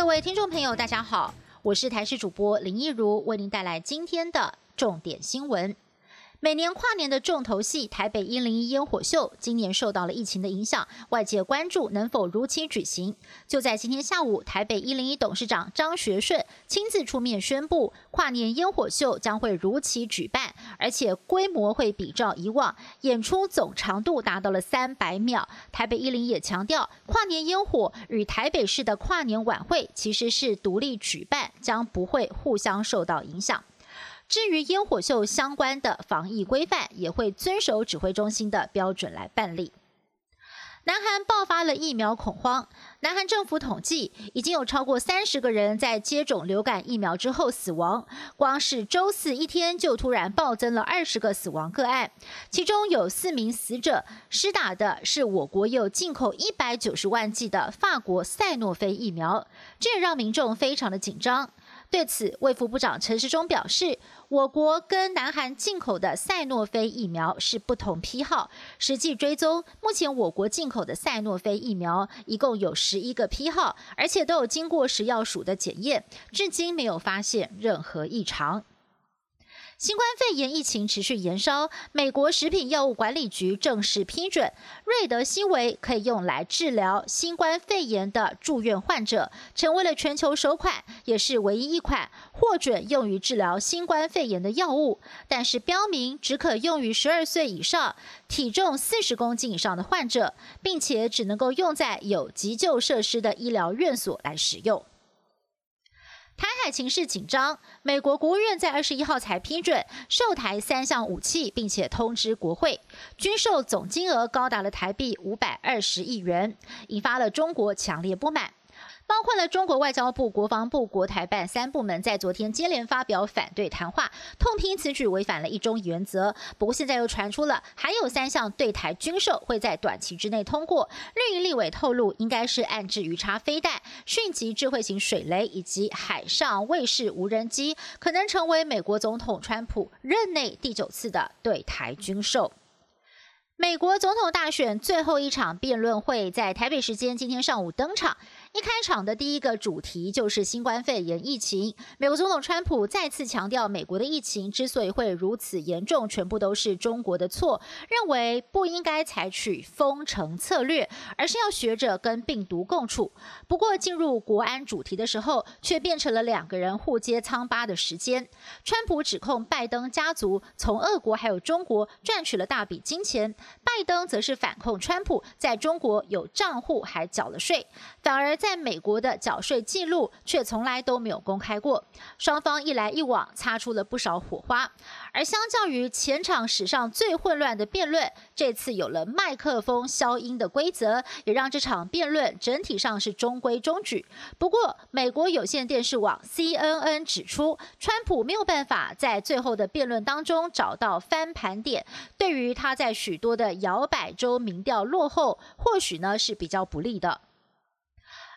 各位听众朋友，大家好，我是台视主播林一如，为您带来今天的重点新闻。每年跨年的重头戏台北一零一烟火秀，今年受到了疫情的影响，外界关注能否如期举行。就在今天下午，台北一零一董事长张学顺亲自出面宣布，跨年烟火秀将会如期举办，而且规模会比照以往，演出总长度达到了三百秒。台北一零也强调，跨年烟火与台北市的跨年晚会其实是独立举办，将不会互相受到影响。至于烟火秀相关的防疫规范，也会遵守指挥中心的标准来办理。南韩爆发了疫苗恐慌，南韩政府统计已经有超过三十个人在接种流感疫苗之后死亡，光是周四一天就突然暴增了二十个死亡个案，其中有四名死者施打的是我国有进口一百九十万剂的法国赛诺菲疫苗，这也让民众非常的紧张。对此，卫副部长陈时中表示，我国跟南韩进口的赛诺菲疫苗是不同批号。实际追踪，目前我国进口的赛诺菲疫苗一共有十一个批号，而且都有经过食药署的检验，至今没有发现任何异常。新冠肺炎疫情持续延烧，美国食品药物管理局正式批准瑞德西韦可以用来治疗新冠肺炎的住院患者，成为了全球首款，也是唯一一款获准用于治疗新冠肺炎的药物。但是标明只可用于十二岁以上、体重四十公斤以上的患者，并且只能够用在有急救设施的医疗院所来使用。台海情势紧张，美国国务院在二十一号才批准售台三项武器，并且通知国会，军售总金额高达了台币五百二十亿元，引发了中国强烈不满。包括了中国外交部、国防部、国台办三部门，在昨天接连发表反对谈话，痛批此举违反了一中原则。不过现在又传出了还有三项对台军售会在短期之内通过。绿营立委透露，应该是暗制鱼叉飞弹、迅疾智慧型水雷以及海上卫士无人机，可能成为美国总统川普任内第九次的对台军售。美国总统大选最后一场辩论会在台北时间今天上午登场。一开场的第一个主题就是新冠肺炎疫情。美国总统川普再次强调，美国的疫情之所以会如此严重，全部都是中国的错，认为不应该采取封城策略，而是要学着跟病毒共处。不过，进入国安主题的时候，却变成了两个人互揭疮疤的时间。川普指控拜登家族从俄国还有中国赚取了大笔金钱，拜登则是反控川普在中国有账户还缴了税，反而。在美国的缴税记录却从来都没有公开过，双方一来一往，擦出了不少火花。而相较于前场史上最混乱的辩论，这次有了麦克风消音的规则，也让这场辩论整体上是中规中矩。不过，美国有线电视网 CNN 指出，川普没有办法在最后的辩论当中找到翻盘点，对于他在许多的摇摆州民调落后，或许呢是比较不利的。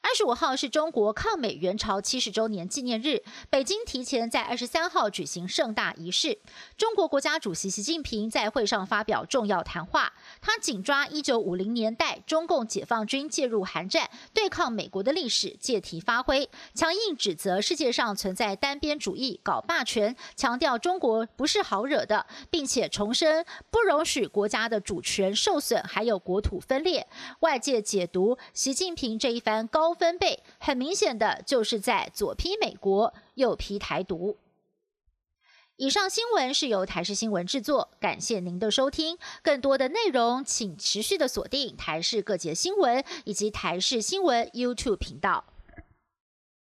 二十五号是中国抗美援朝七十周年纪念日，北京提前在二十三号举行盛大仪式。中国国家主席习近平在会上发表重要谈话，他紧抓一九五零年代中共解放军介入韩战对抗美国的历史，借题发挥，强硬指责世界上存在单边主义、搞霸权，强调中国不是好惹的，并且重申不容许国家的主权受损，还有国土分裂。外界解读习近平这一番高分贝很明显的就是在左批美国，右批台独。以上新闻是由台视新闻制作，感谢您的收听。更多的内容请持续的锁定台视各节新闻以及台视新闻 YouTube 频道。